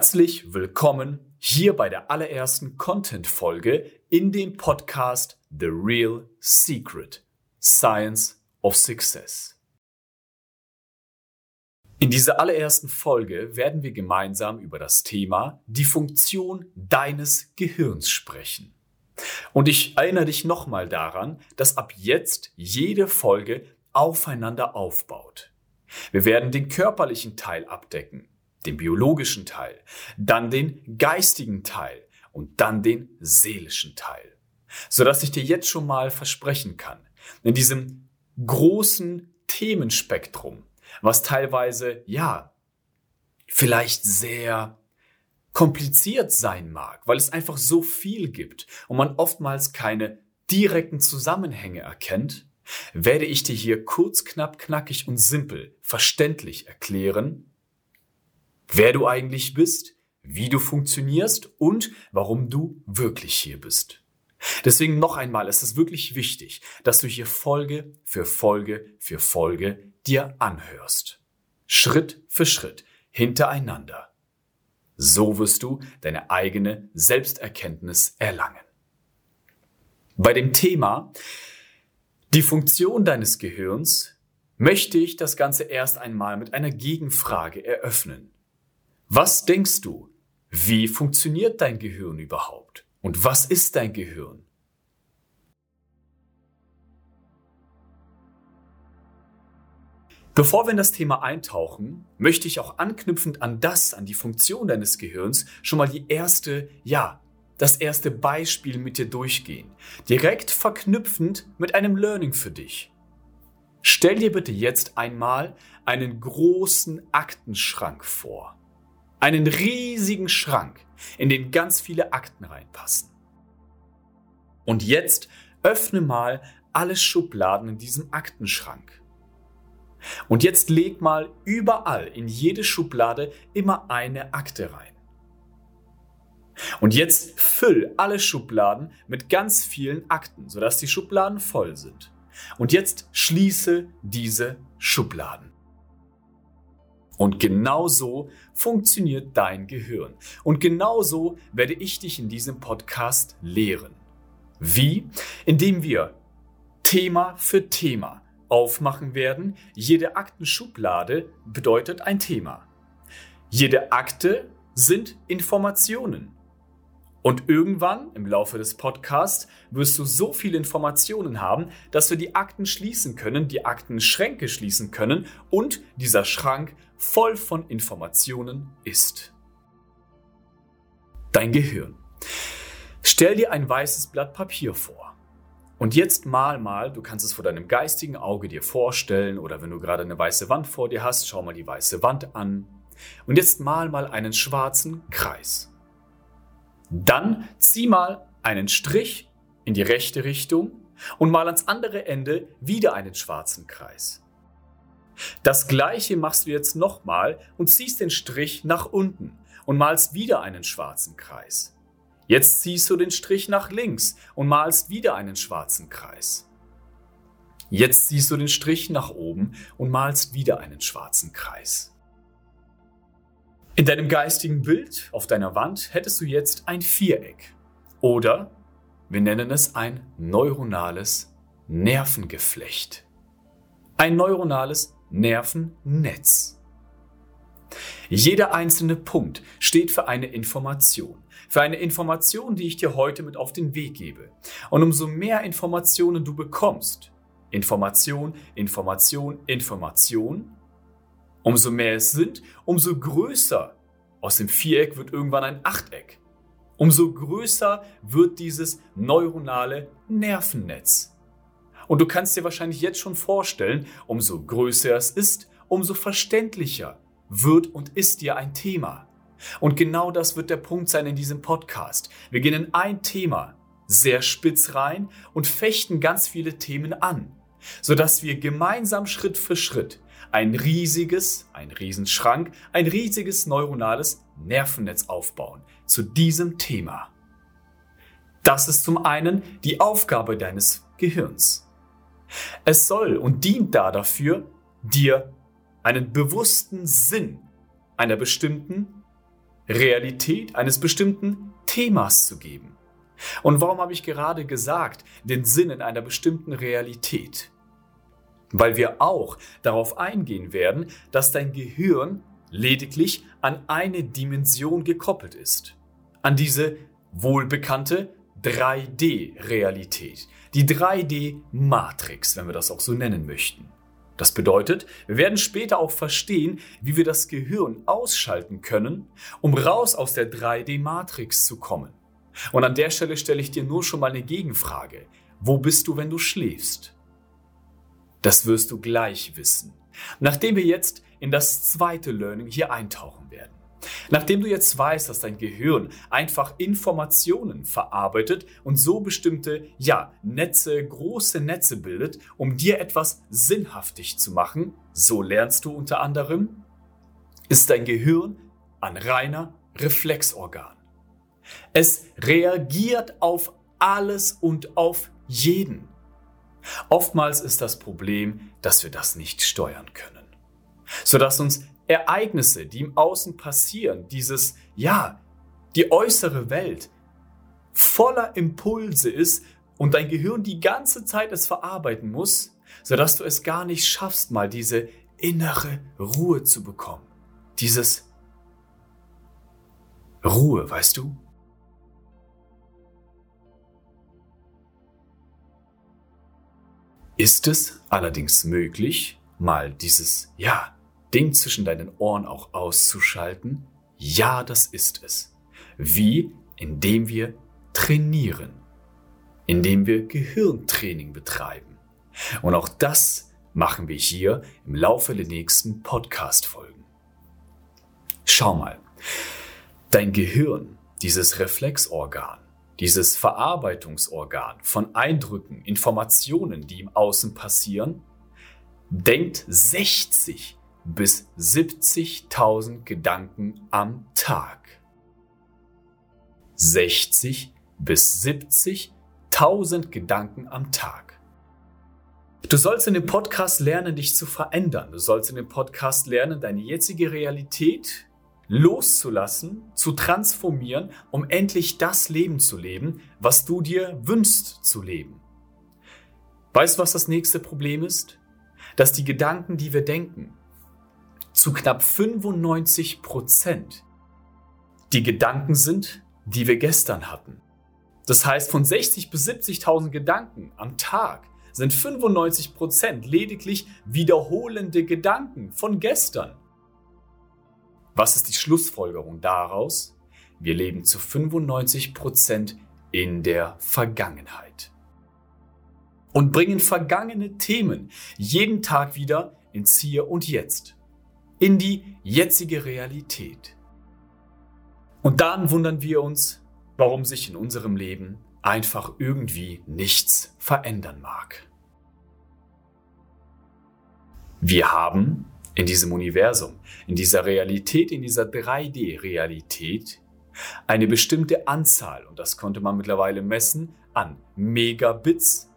Herzlich willkommen hier bei der allerersten Content-Folge in dem Podcast The Real Secret Science of Success. In dieser allerersten Folge werden wir gemeinsam über das Thema die Funktion deines Gehirns sprechen. Und ich erinnere dich nochmal daran, dass ab jetzt jede Folge aufeinander aufbaut. Wir werden den körperlichen Teil abdecken, den biologischen Teil, dann den geistigen Teil und dann den seelischen Teil. Sodass ich dir jetzt schon mal versprechen kann, in diesem großen Themenspektrum, was teilweise, ja, vielleicht sehr kompliziert sein mag, weil es einfach so viel gibt und man oftmals keine direkten Zusammenhänge erkennt, werde ich dir hier kurz, knapp, knackig und simpel verständlich erklären, wer du eigentlich bist, wie du funktionierst und warum du wirklich hier bist. Deswegen noch einmal, es ist wirklich wichtig, dass du hier Folge für Folge für Folge dir anhörst. Schritt für Schritt, hintereinander. So wirst du deine eigene Selbsterkenntnis erlangen. Bei dem Thema die Funktion deines Gehirns möchte ich das Ganze erst einmal mit einer Gegenfrage eröffnen. Was denkst du? Wie funktioniert dein Gehirn überhaupt? Und was ist dein Gehirn? Bevor wir in das Thema eintauchen, möchte ich auch anknüpfend an das, an die Funktion deines Gehirns, schon mal die erste, ja, das erste Beispiel mit dir durchgehen. Direkt verknüpfend mit einem Learning für dich. Stell dir bitte jetzt einmal einen großen Aktenschrank vor. Einen riesigen Schrank, in den ganz viele Akten reinpassen. Und jetzt öffne mal alle Schubladen in diesem Aktenschrank. Und jetzt leg mal überall in jede Schublade immer eine Akte rein. Und jetzt füll alle Schubladen mit ganz vielen Akten, sodass die Schubladen voll sind. Und jetzt schließe diese Schubladen. Und genau so funktioniert dein Gehirn. Und genau so werde ich dich in diesem Podcast lehren. Wie? Indem wir Thema für Thema aufmachen werden. Jede Aktenschublade bedeutet ein Thema. Jede Akte sind Informationen. Und irgendwann im Laufe des Podcasts wirst du so viele Informationen haben, dass wir die Akten schließen können, die Aktenschränke schließen können und dieser Schrank voll von Informationen ist. Dein Gehirn. Stell dir ein weißes Blatt Papier vor. Und jetzt mal mal, du kannst es vor deinem geistigen Auge dir vorstellen oder wenn du gerade eine weiße Wand vor dir hast, schau mal die weiße Wand an. Und jetzt mal mal einen schwarzen Kreis. Dann zieh mal einen Strich in die rechte Richtung und mal ans andere Ende wieder einen schwarzen Kreis. Das gleiche machst du jetzt nochmal und ziehst den Strich nach unten und malst wieder einen schwarzen Kreis. Jetzt ziehst du den Strich nach links und malst wieder einen schwarzen Kreis. Jetzt ziehst du den Strich nach oben und malst wieder einen schwarzen Kreis. In deinem geistigen Bild auf deiner Wand hättest du jetzt ein Viereck. Oder wir nennen es ein neuronales Nervengeflecht. Ein neuronales Nervennetz. Jeder einzelne Punkt steht für eine Information. Für eine Information, die ich dir heute mit auf den Weg gebe. Und umso mehr Informationen du bekommst, Information, Information, Information, Umso mehr es sind, umso größer. Aus dem Viereck wird irgendwann ein Achteck. Umso größer wird dieses neuronale Nervennetz. Und du kannst dir wahrscheinlich jetzt schon vorstellen, umso größer es ist, umso verständlicher wird und ist dir ein Thema. Und genau das wird der Punkt sein in diesem Podcast. Wir gehen in ein Thema sehr spitz rein und fechten ganz viele Themen an, sodass wir gemeinsam Schritt für Schritt ein riesiges, ein Riesenschrank, ein riesiges neuronales Nervennetz aufbauen zu diesem Thema. Das ist zum einen die Aufgabe deines Gehirns. Es soll und dient da dafür, dir einen bewussten Sinn einer bestimmten Realität eines bestimmten Themas zu geben. Und warum habe ich gerade gesagt, den Sinn in einer bestimmten Realität? Weil wir auch darauf eingehen werden, dass dein Gehirn lediglich an eine Dimension gekoppelt ist. An diese wohlbekannte 3D-Realität. Die 3D-Matrix, wenn wir das auch so nennen möchten. Das bedeutet, wir werden später auch verstehen, wie wir das Gehirn ausschalten können, um raus aus der 3D-Matrix zu kommen. Und an der Stelle stelle ich dir nur schon mal eine Gegenfrage. Wo bist du, wenn du schläfst? Das wirst du gleich wissen. Nachdem wir jetzt in das zweite Learning hier eintauchen werden. Nachdem du jetzt weißt, dass dein Gehirn einfach Informationen verarbeitet und so bestimmte, ja, Netze, große Netze bildet, um dir etwas sinnhaftig zu machen, so lernst du unter anderem, ist dein Gehirn ein reiner Reflexorgan. Es reagiert auf alles und auf jeden. Oftmals ist das Problem, dass wir das nicht steuern können, sodass uns Ereignisse, die im Außen passieren, dieses, ja, die äußere Welt voller Impulse ist und dein Gehirn die ganze Zeit es verarbeiten muss, sodass du es gar nicht schaffst, mal diese innere Ruhe zu bekommen. Dieses Ruhe, weißt du? Ist es allerdings möglich, mal dieses, ja, Ding zwischen deinen Ohren auch auszuschalten? Ja, das ist es. Wie? Indem wir trainieren. Indem wir Gehirntraining betreiben. Und auch das machen wir hier im Laufe der nächsten Podcast-Folgen. Schau mal. Dein Gehirn, dieses Reflexorgan, dieses Verarbeitungsorgan von Eindrücken, Informationen, die im Außen passieren, denkt 60 bis 70.000 Gedanken am Tag. 60 bis 70.000 Gedanken am Tag. Du sollst in dem Podcast lernen, dich zu verändern. Du sollst in dem Podcast lernen, deine jetzige Realität loszulassen, zu transformieren, um endlich das Leben zu leben, was du dir wünschst zu leben. Weißt du, was das nächste Problem ist? Dass die Gedanken, die wir denken, zu knapp 95 Prozent die Gedanken sind, die wir gestern hatten. Das heißt, von 60 bis 70.000 Gedanken am Tag sind 95 Prozent lediglich wiederholende Gedanken von gestern. Was ist die Schlussfolgerung daraus? Wir leben zu 95 Prozent in der Vergangenheit. Und bringen vergangene Themen jeden Tag wieder ins Hier und Jetzt. In die jetzige Realität. Und dann wundern wir uns, warum sich in unserem Leben einfach irgendwie nichts verändern mag. Wir haben in diesem Universum, in dieser Realität, in dieser 3D-Realität eine bestimmte Anzahl, und das konnte man mittlerweile messen, an Megabits.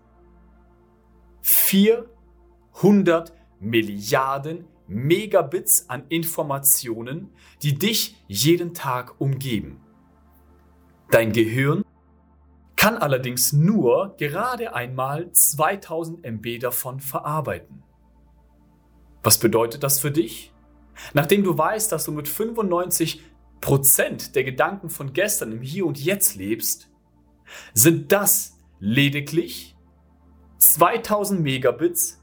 400 Milliarden Megabits an Informationen, die dich jeden Tag umgeben. Dein Gehirn kann allerdings nur gerade einmal 2000 MB davon verarbeiten. Was bedeutet das für dich? Nachdem du weißt, dass du mit 95 Prozent der Gedanken von gestern im Hier und Jetzt lebst, sind das lediglich 2000 Megabits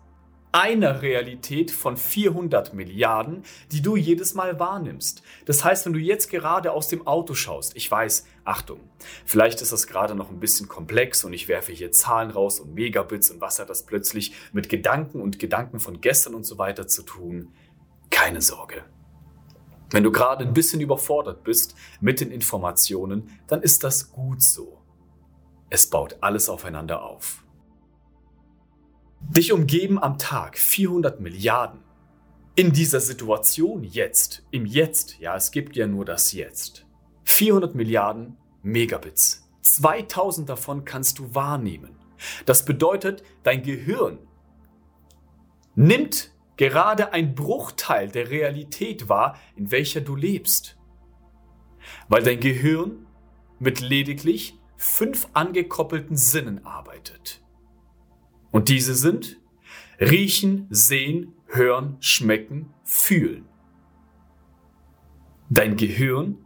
einer Realität von 400 Milliarden, die du jedes Mal wahrnimmst. Das heißt, wenn du jetzt gerade aus dem Auto schaust, ich weiß, Achtung, vielleicht ist das gerade noch ein bisschen komplex und ich werfe hier Zahlen raus und Megabits und was hat das plötzlich mit Gedanken und Gedanken von gestern und so weiter zu tun. Keine Sorge. Wenn du gerade ein bisschen überfordert bist mit den Informationen, dann ist das gut so. Es baut alles aufeinander auf. Dich umgeben am Tag 400 Milliarden. In dieser Situation jetzt, im Jetzt, ja, es gibt ja nur das Jetzt. 400 Milliarden Megabits. 2000 davon kannst du wahrnehmen. Das bedeutet, dein Gehirn nimmt gerade ein Bruchteil der Realität wahr, in welcher du lebst. Weil dein Gehirn mit lediglich fünf angekoppelten Sinnen arbeitet. Und diese sind riechen, sehen, hören, schmecken, fühlen. Dein Gehirn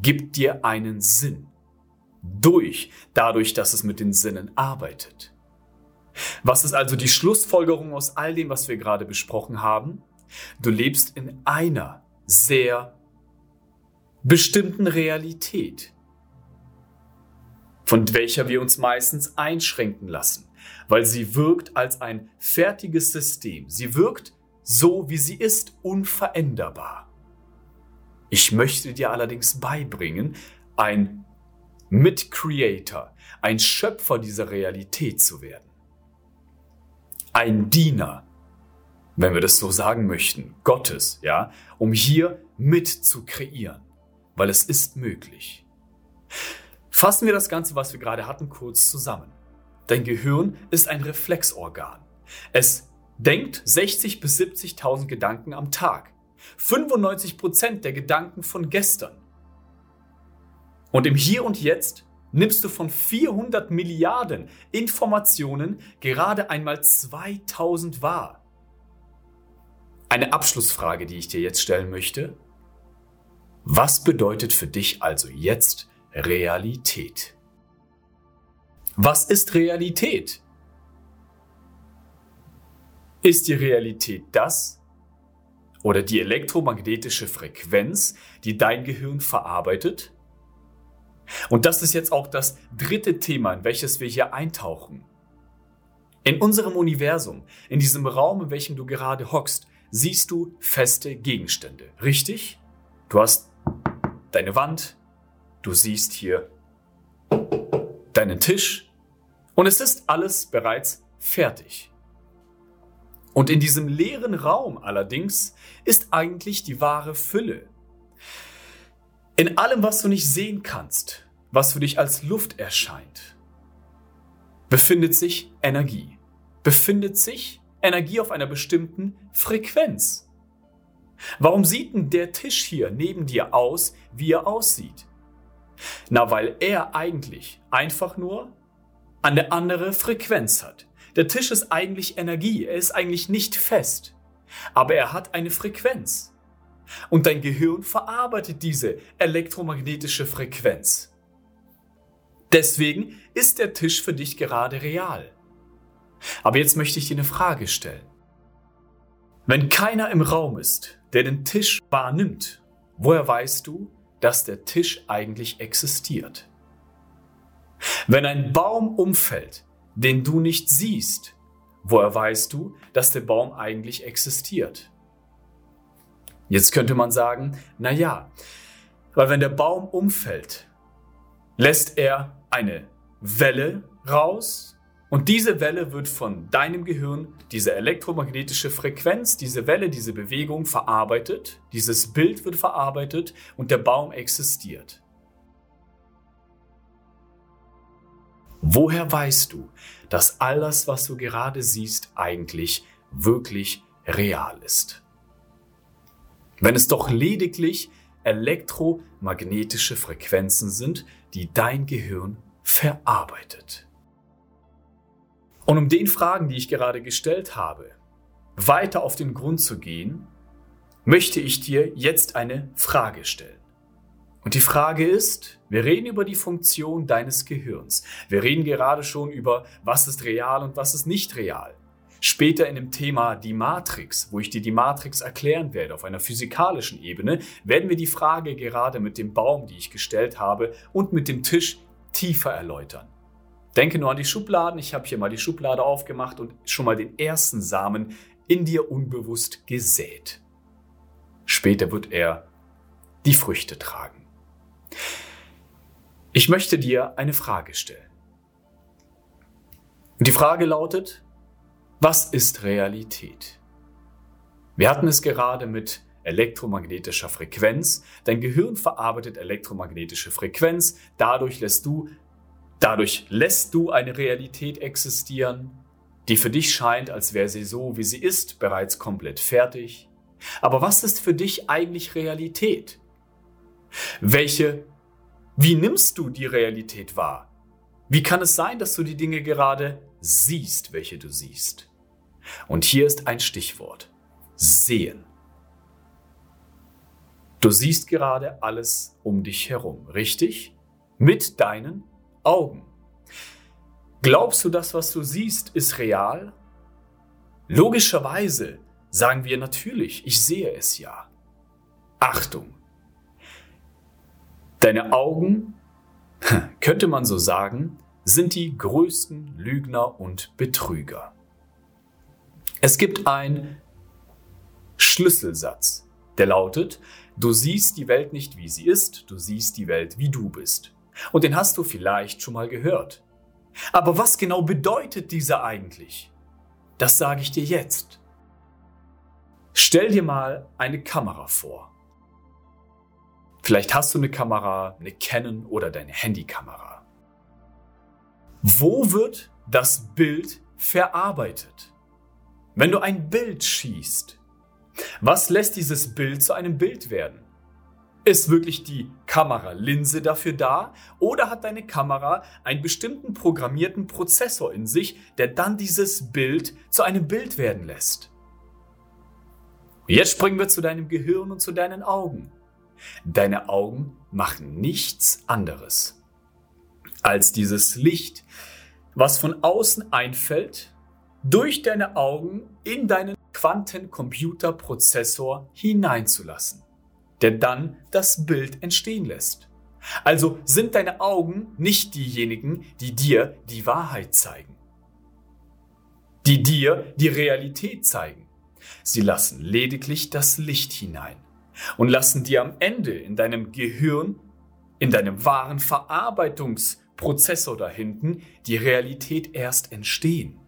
gibt dir einen Sinn. Durch, dadurch, dass es mit den Sinnen arbeitet. Was ist also die Schlussfolgerung aus all dem, was wir gerade besprochen haben? Du lebst in einer sehr bestimmten Realität, von welcher wir uns meistens einschränken lassen, weil sie wirkt als ein fertiges System. Sie wirkt so, wie sie ist, unveränderbar. Ich möchte dir allerdings beibringen, ein Mitcreator, ein Schöpfer dieser Realität zu werden. Ein Diener, wenn wir das so sagen möchten, Gottes, ja, um hier mit zu kreieren, weil es ist möglich. Fassen wir das Ganze, was wir gerade hatten, kurz zusammen. Dein Gehirn ist ein Reflexorgan. Es denkt 60 bis 70.000 Gedanken am Tag. 95 Prozent der Gedanken von gestern. Und im Hier und Jetzt nimmst du von 400 Milliarden Informationen gerade einmal 2000 wahr. Eine Abschlussfrage, die ich dir jetzt stellen möchte. Was bedeutet für dich also jetzt Realität? Was ist Realität? Ist die Realität das oder die elektromagnetische Frequenz, die dein Gehirn verarbeitet? Und das ist jetzt auch das dritte Thema, in welches wir hier eintauchen. In unserem Universum, in diesem Raum, in welchem du gerade hockst, siehst du feste Gegenstände. Richtig? Du hast deine Wand, du siehst hier deinen Tisch und es ist alles bereits fertig. Und in diesem leeren Raum allerdings ist eigentlich die wahre Fülle. In allem, was du nicht sehen kannst, was für dich als Luft erscheint, befindet sich Energie. Befindet sich Energie auf einer bestimmten Frequenz. Warum sieht denn der Tisch hier neben dir aus, wie er aussieht? Na, weil er eigentlich einfach nur eine andere Frequenz hat. Der Tisch ist eigentlich Energie, er ist eigentlich nicht fest, aber er hat eine Frequenz. Und dein Gehirn verarbeitet diese elektromagnetische Frequenz. Deswegen ist der Tisch für dich gerade real. Aber jetzt möchte ich dir eine Frage stellen. Wenn keiner im Raum ist, der den Tisch wahrnimmt, woher weißt du, dass der Tisch eigentlich existiert? Wenn ein Baum umfällt, den du nicht siehst, woher weißt du, dass der Baum eigentlich existiert? Jetzt könnte man sagen, na ja, weil wenn der Baum umfällt, lässt er eine Welle raus und diese Welle wird von deinem Gehirn, diese elektromagnetische Frequenz, diese Welle, diese Bewegung verarbeitet, dieses Bild wird verarbeitet und der Baum existiert. Woher weißt du, dass all das, was du gerade siehst, eigentlich wirklich real ist? wenn es doch lediglich elektromagnetische Frequenzen sind, die dein Gehirn verarbeitet. Und um den Fragen, die ich gerade gestellt habe, weiter auf den Grund zu gehen, möchte ich dir jetzt eine Frage stellen. Und die Frage ist, wir reden über die Funktion deines Gehirns. Wir reden gerade schon über, was ist real und was ist nicht real. Später in dem Thema die Matrix, wo ich dir die Matrix erklären werde auf einer physikalischen Ebene, werden wir die Frage gerade mit dem Baum, die ich gestellt habe, und mit dem Tisch tiefer erläutern. Denke nur an die Schubladen. Ich habe hier mal die Schublade aufgemacht und schon mal den ersten Samen in dir unbewusst gesät. Später wird er die Früchte tragen. Ich möchte dir eine Frage stellen. Und die Frage lautet, was ist Realität? Wir hatten es gerade mit elektromagnetischer Frequenz. Dein Gehirn verarbeitet elektromagnetische Frequenz. Dadurch lässt du, dadurch lässt du eine Realität existieren, die für dich scheint, als wäre sie so, wie sie ist, bereits komplett fertig. Aber was ist für dich eigentlich Realität? Welche, wie nimmst du die Realität wahr? Wie kann es sein, dass du die Dinge gerade siehst, welche du siehst? Und hier ist ein Stichwort. Sehen. Du siehst gerade alles um dich herum, richtig? Mit deinen Augen. Glaubst du, das, was du siehst, ist real? Logischerweise sagen wir natürlich, ich sehe es ja. Achtung! Deine Augen, könnte man so sagen, sind die größten Lügner und Betrüger. Es gibt einen Schlüsselsatz, der lautet, du siehst die Welt nicht wie sie ist, du siehst die Welt wie du bist. Und den hast du vielleicht schon mal gehört. Aber was genau bedeutet dieser eigentlich? Das sage ich dir jetzt. Stell dir mal eine Kamera vor. Vielleicht hast du eine Kamera, eine Canon oder deine Handykamera. Wo wird das Bild verarbeitet? Wenn du ein Bild schießt, was lässt dieses Bild zu einem Bild werden? Ist wirklich die Kameralinse dafür da oder hat deine Kamera einen bestimmten programmierten Prozessor in sich, der dann dieses Bild zu einem Bild werden lässt? Jetzt springen wir zu deinem Gehirn und zu deinen Augen. Deine Augen machen nichts anderes als dieses Licht, was von außen einfällt, durch deine Augen in deinen Quantencomputerprozessor hineinzulassen der dann das Bild entstehen lässt. Also sind deine Augen nicht diejenigen, die dir die Wahrheit zeigen, die dir die Realität zeigen. Sie lassen lediglich das Licht hinein und lassen dir am Ende in deinem Gehirn, in deinem wahren Verarbeitungsprozessor da hinten, die Realität erst entstehen.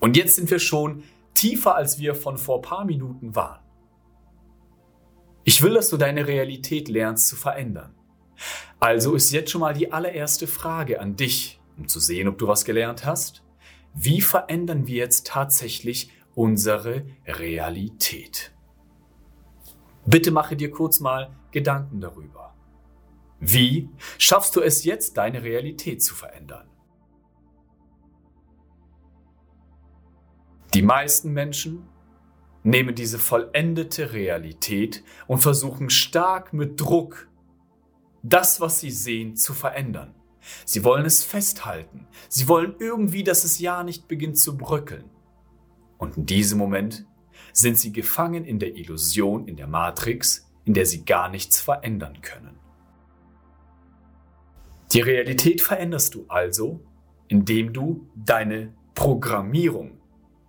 Und jetzt sind wir schon tiefer, als wir von vor paar Minuten waren. Ich will, dass du deine Realität lernst zu verändern. Also ist jetzt schon mal die allererste Frage an dich, um zu sehen, ob du was gelernt hast. Wie verändern wir jetzt tatsächlich unsere Realität? Bitte mache dir kurz mal Gedanken darüber. Wie schaffst du es jetzt, deine Realität zu verändern? Die meisten Menschen nehmen diese vollendete Realität und versuchen stark mit Druck das, was sie sehen, zu verändern. Sie wollen es festhalten. Sie wollen irgendwie, dass es ja nicht beginnt zu bröckeln. Und in diesem Moment sind sie gefangen in der Illusion, in der Matrix, in der sie gar nichts verändern können. Die Realität veränderst du also, indem du deine Programmierung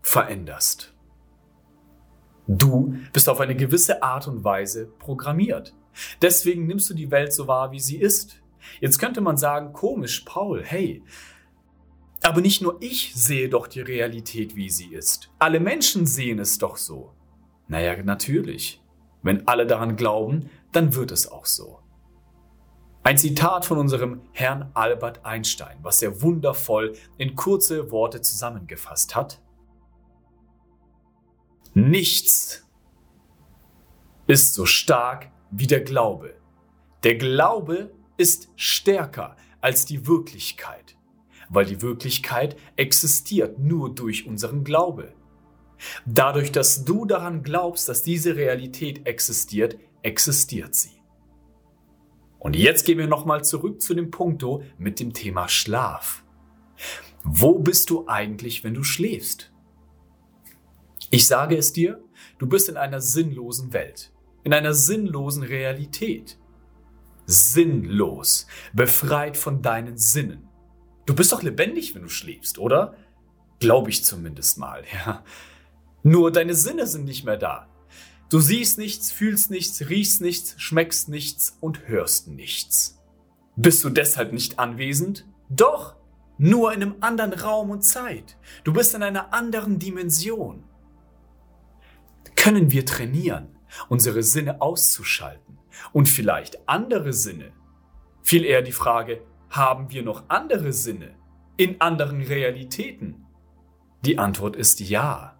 veränderst. Du bist auf eine gewisse Art und Weise programmiert. Deswegen nimmst du die Welt so wahr, wie sie ist. Jetzt könnte man sagen, komisch, Paul, hey, aber nicht nur ich sehe doch die Realität, wie sie ist. Alle Menschen sehen es doch so. Naja, natürlich. Wenn alle daran glauben, dann wird es auch so. Ein Zitat von unserem Herrn Albert Einstein, was er wundervoll in kurze Worte zusammengefasst hat. Nichts ist so stark wie der Glaube. Der Glaube ist stärker als die Wirklichkeit, weil die Wirklichkeit existiert nur durch unseren Glaube. Dadurch, dass du daran glaubst, dass diese Realität existiert, existiert sie. Und jetzt gehen wir nochmal zurück zu dem Punkto mit dem Thema Schlaf. Wo bist du eigentlich, wenn du schläfst? Ich sage es dir, du bist in einer sinnlosen Welt, in einer sinnlosen Realität. Sinnlos, befreit von deinen Sinnen. Du bist doch lebendig, wenn du schläfst, oder? Glaube ich zumindest mal, ja. Nur deine Sinne sind nicht mehr da. Du siehst nichts, fühlst nichts, riechst nichts, schmeckst nichts und hörst nichts. Bist du deshalb nicht anwesend? Doch, nur in einem anderen Raum und Zeit. Du bist in einer anderen Dimension können wir trainieren, unsere Sinne auszuschalten und vielleicht andere Sinne. Viel eher die Frage, haben wir noch andere Sinne in anderen Realitäten? Die Antwort ist ja.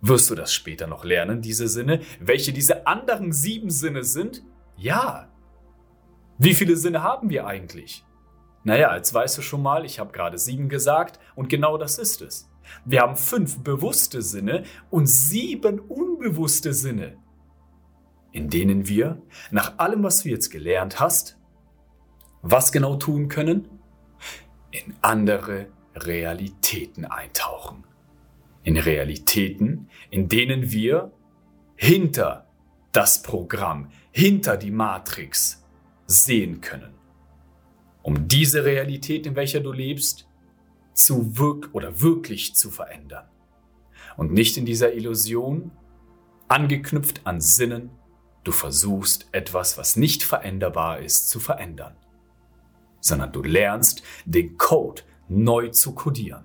Wirst du das später noch lernen, diese Sinne, welche diese anderen sieben Sinne sind? Ja. Wie viele Sinne haben wir eigentlich? Naja, jetzt weißt du schon mal, ich habe gerade sieben gesagt und genau das ist es. Wir haben fünf bewusste Sinne und sieben unbewusste Sinne, in denen wir, nach allem, was du jetzt gelernt hast, was genau tun können? In andere Realitäten eintauchen. In Realitäten, in denen wir hinter das Programm, hinter die Matrix sehen können. Um diese Realität, in welcher du lebst, zu wirk oder wirklich zu verändern. Und nicht in dieser Illusion, angeknüpft an Sinnen, du versuchst etwas, was nicht veränderbar ist, zu verändern, sondern du lernst den Code neu zu kodieren.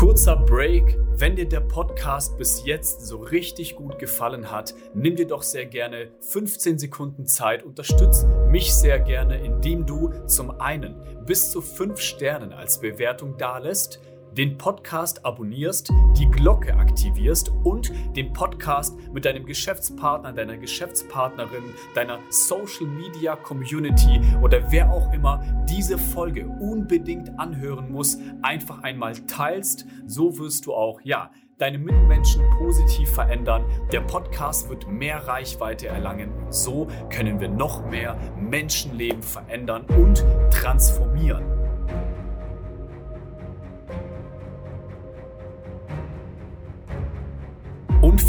Kurzer Break. Wenn dir der Podcast bis jetzt so richtig gut gefallen hat, nimm dir doch sehr gerne 15 Sekunden Zeit, unterstütz mich sehr gerne, indem du zum einen bis zu 5 Sternen als Bewertung dalässt, den Podcast abonnierst, die Glocke aktivierst und den Podcast mit deinem Geschäftspartner, deiner Geschäftspartnerin, deiner Social Media Community oder wer auch immer diese Folge unbedingt anhören muss, einfach einmal teilst. So wirst du auch, ja, deine Mitmenschen positiv verändern. Der Podcast wird mehr Reichweite erlangen so können wir noch mehr Menschenleben verändern und transformieren.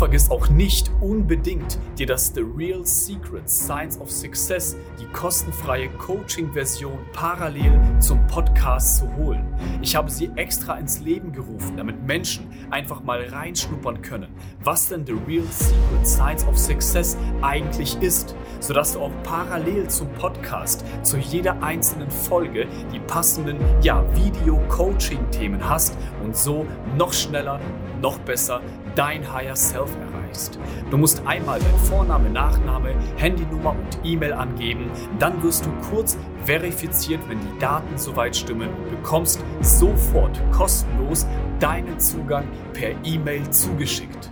Vergiss auch nicht unbedingt, dir das The Real Secret Science of Success, die kostenfreie Coaching-Version parallel zum Podcast zu holen. Ich habe sie extra ins Leben gerufen, damit Menschen einfach mal reinschnuppern können, was denn The Real Secret Science of Success eigentlich ist, sodass du auch parallel zum Podcast zu jeder einzelnen Folge die passenden ja, Video-Coaching-Themen hast und so noch schneller, noch besser dein Higher Self erreichst. Du musst einmal dein Vorname, Nachname, Handynummer und E-Mail angeben, dann wirst du kurz verifiziert, wenn die Daten soweit stimmen und bekommst sofort kostenlos deinen Zugang per E-Mail zugeschickt.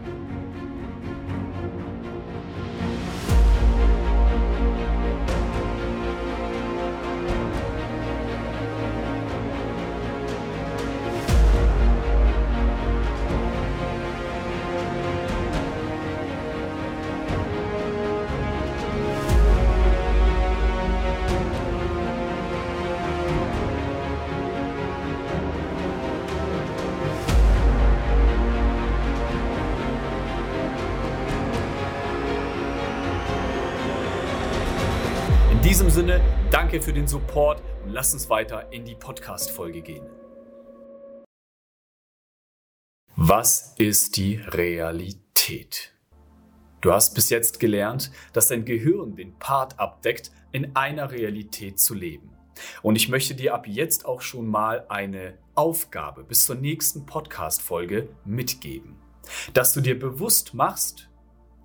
Danke für den Support und lass uns weiter in die Podcast-Folge gehen. Was ist die Realität? Du hast bis jetzt gelernt, dass dein Gehirn den Part abdeckt, in einer Realität zu leben. Und ich möchte dir ab jetzt auch schon mal eine Aufgabe bis zur nächsten Podcast-Folge mitgeben. Dass du dir bewusst machst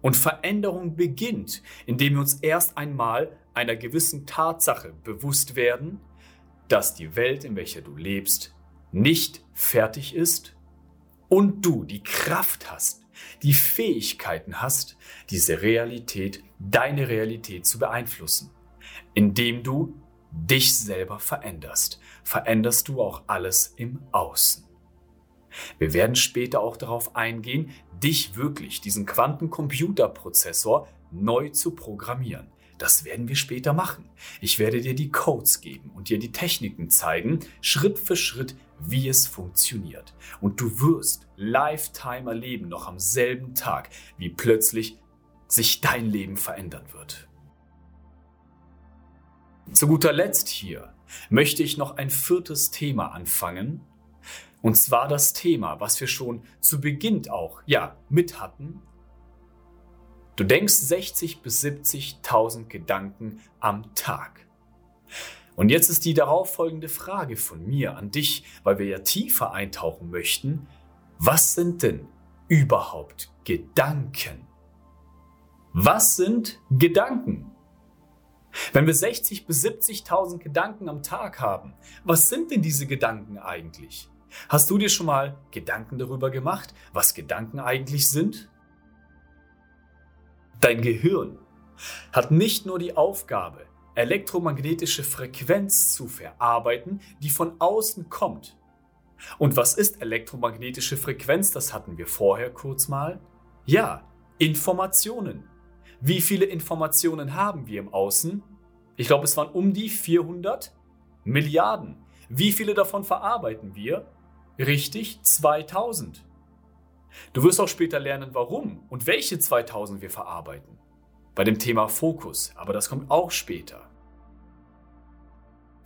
und Veränderung beginnt, indem wir uns erst einmal einer gewissen Tatsache bewusst werden, dass die Welt, in welcher du lebst, nicht fertig ist und du die Kraft hast, die Fähigkeiten hast, diese Realität, deine Realität zu beeinflussen. Indem du dich selber veränderst, veränderst du auch alles im Außen. Wir werden später auch darauf eingehen, dich wirklich, diesen Quantencomputerprozessor, neu zu programmieren. Das werden wir später machen. Ich werde dir die Codes geben und dir die Techniken zeigen, Schritt für Schritt, wie es funktioniert. Und du wirst Lifetime erleben, noch am selben Tag, wie plötzlich sich dein Leben verändern wird. Zu guter Letzt hier möchte ich noch ein viertes Thema anfangen. Und zwar das Thema, was wir schon zu Beginn auch, ja, mit hatten, Du denkst 60 bis 70.000 Gedanken am Tag. Und jetzt ist die darauffolgende Frage von mir an dich, weil wir ja tiefer eintauchen möchten. Was sind denn überhaupt Gedanken? Was sind Gedanken? Wenn wir 60 bis 70.000 Gedanken am Tag haben, was sind denn diese Gedanken eigentlich? Hast du dir schon mal Gedanken darüber gemacht, was Gedanken eigentlich sind? Dein Gehirn hat nicht nur die Aufgabe, elektromagnetische Frequenz zu verarbeiten, die von außen kommt. Und was ist elektromagnetische Frequenz? Das hatten wir vorher kurz mal. Ja, Informationen. Wie viele Informationen haben wir im Außen? Ich glaube, es waren um die 400 Milliarden. Wie viele davon verarbeiten wir? Richtig, 2000. Du wirst auch später lernen, warum und welche 2000 wir verarbeiten. Bei dem Thema Fokus, aber das kommt auch später.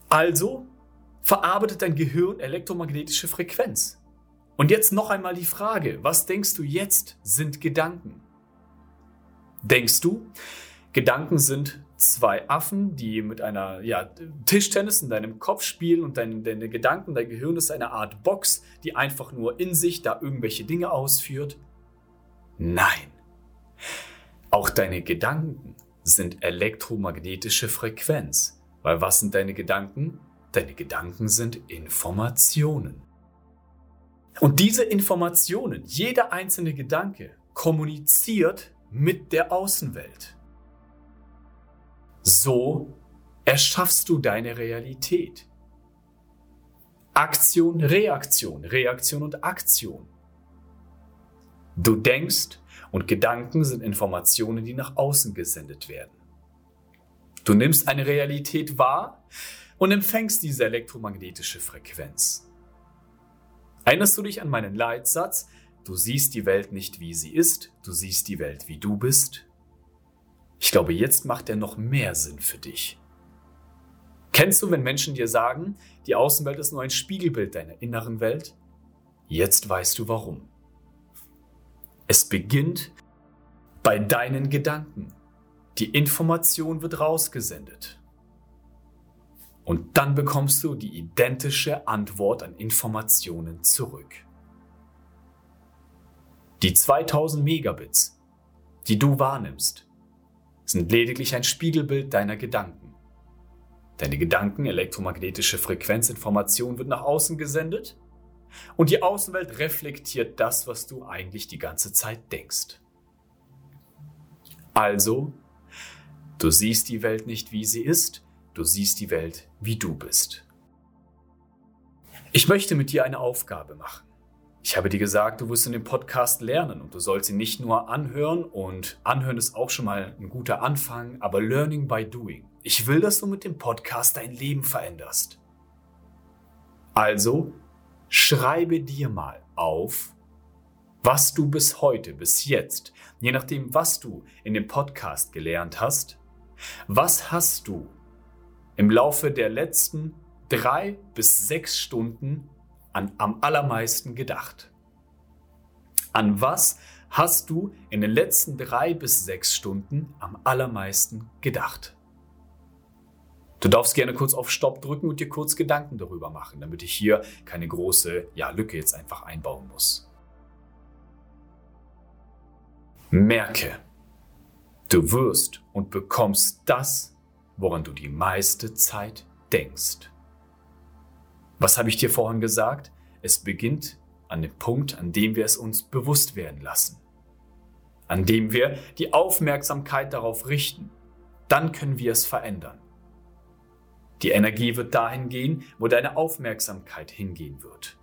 Also verarbeitet dein Gehirn elektromagnetische Frequenz. Und jetzt noch einmal die Frage, was denkst du jetzt sind Gedanken? Denkst du, Gedanken sind zwei Affen, die mit einer ja, Tischtennis in deinem Kopf spielen und dein, deine Gedanken, dein Gehirn ist eine Art Box, die einfach nur in sich da irgendwelche Dinge ausführt? Nein. Auch deine Gedanken sind elektromagnetische Frequenz. Weil was sind deine Gedanken? Deine Gedanken sind Informationen. Und diese Informationen, jeder einzelne Gedanke, kommuniziert mit der Außenwelt. So erschaffst du deine Realität. Aktion, Reaktion, Reaktion und Aktion. Du denkst und Gedanken sind Informationen, die nach außen gesendet werden. Du nimmst eine Realität wahr und empfängst diese elektromagnetische Frequenz. Erinnerst du dich an meinen Leitsatz, Du siehst die Welt nicht, wie sie ist, du siehst die Welt, wie du bist. Ich glaube, jetzt macht er noch mehr Sinn für dich. Kennst du, wenn Menschen dir sagen, die Außenwelt ist nur ein Spiegelbild deiner inneren Welt? Jetzt weißt du warum. Es beginnt bei deinen Gedanken. Die Information wird rausgesendet. Und dann bekommst du die identische Antwort an Informationen zurück. Die 2000 Megabits, die du wahrnimmst, sind lediglich ein Spiegelbild deiner Gedanken. Deine Gedanken, elektromagnetische Frequenzinformation wird nach außen gesendet und die Außenwelt reflektiert das, was du eigentlich die ganze Zeit denkst. Also, du siehst die Welt nicht, wie sie ist, du siehst die Welt, wie du bist. Ich möchte mit dir eine Aufgabe machen. Ich habe dir gesagt, du wirst in dem Podcast lernen und du sollst ihn nicht nur anhören und anhören ist auch schon mal ein guter Anfang, aber Learning by Doing. Ich will, dass du mit dem Podcast dein Leben veränderst. Also schreibe dir mal auf, was du bis heute, bis jetzt, je nachdem, was du in dem Podcast gelernt hast, was hast du im Laufe der letzten drei bis sechs Stunden an, am allermeisten gedacht? An was hast du in den letzten drei bis sechs Stunden am allermeisten gedacht? Du darfst gerne kurz auf Stopp drücken und dir kurz Gedanken darüber machen, damit ich hier keine große ja, Lücke jetzt einfach einbauen muss. Merke, du wirst und bekommst das, woran du die meiste Zeit denkst. Was habe ich dir vorhin gesagt? Es beginnt an dem Punkt, an dem wir es uns bewusst werden lassen. An dem wir die Aufmerksamkeit darauf richten. Dann können wir es verändern. Die Energie wird dahin gehen, wo deine Aufmerksamkeit hingehen wird.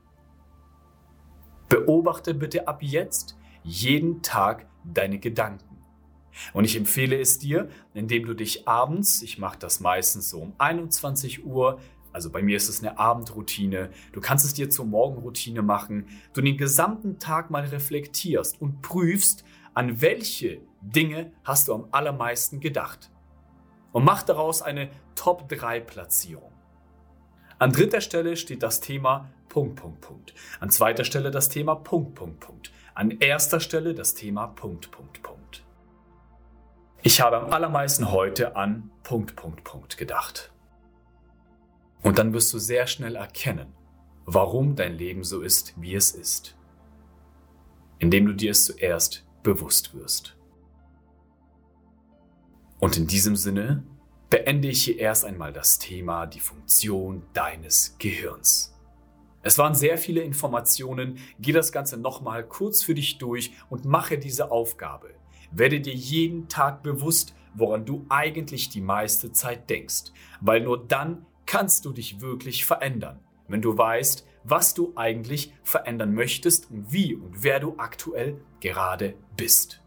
Beobachte bitte ab jetzt jeden Tag deine Gedanken. Und ich empfehle es dir, indem du dich abends, ich mache das meistens so um 21 Uhr, also bei mir ist es eine Abendroutine. Du kannst es dir zur Morgenroutine machen. Du den gesamten Tag mal reflektierst und prüfst, an welche Dinge hast du am allermeisten gedacht. Und mach daraus eine Top 3 Platzierung. An dritter Stelle steht das Thema Punkt, Punkt, Punkt. An zweiter Stelle das Thema Punkt, Punkt, Punkt. An erster Stelle das Thema Punkt, Punkt, Punkt. Ich habe am allermeisten heute an Punkt, Punkt, Punkt gedacht. Und dann wirst du sehr schnell erkennen, warum dein Leben so ist, wie es ist. Indem du dir es zuerst bewusst wirst. Und in diesem Sinne beende ich hier erst einmal das Thema die Funktion deines Gehirns. Es waren sehr viele Informationen. Geh das Ganze nochmal kurz für dich durch und mache diese Aufgabe. Werde dir jeden Tag bewusst, woran du eigentlich die meiste Zeit denkst, weil nur dann kannst du dich wirklich verändern, wenn du weißt, was du eigentlich verändern möchtest und wie und wer du aktuell gerade bist.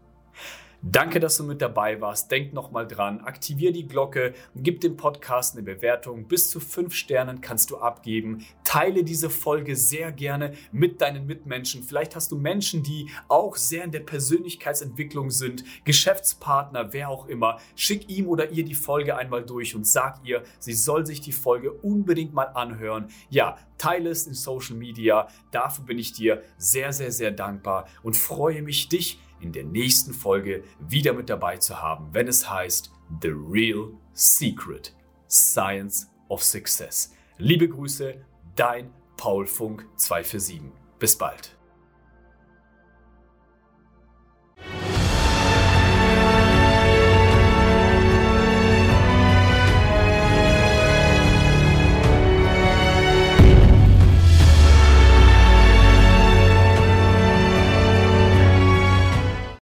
Danke, dass du mit dabei warst. Denk nochmal dran, aktivier die Glocke, gib dem Podcast eine Bewertung. Bis zu fünf Sternen kannst du abgeben. Teile diese Folge sehr gerne mit deinen Mitmenschen. Vielleicht hast du Menschen, die auch sehr in der Persönlichkeitsentwicklung sind, Geschäftspartner, wer auch immer. Schick ihm oder ihr die Folge einmal durch und sag ihr, sie soll sich die Folge unbedingt mal anhören. Ja, teile es in Social Media. Dafür bin ich dir sehr, sehr, sehr dankbar und freue mich, dich in der nächsten Folge wieder mit dabei zu haben, wenn es heißt The Real Secret Science of Success. Liebe Grüße, dein Paul Funk 247. Bis bald.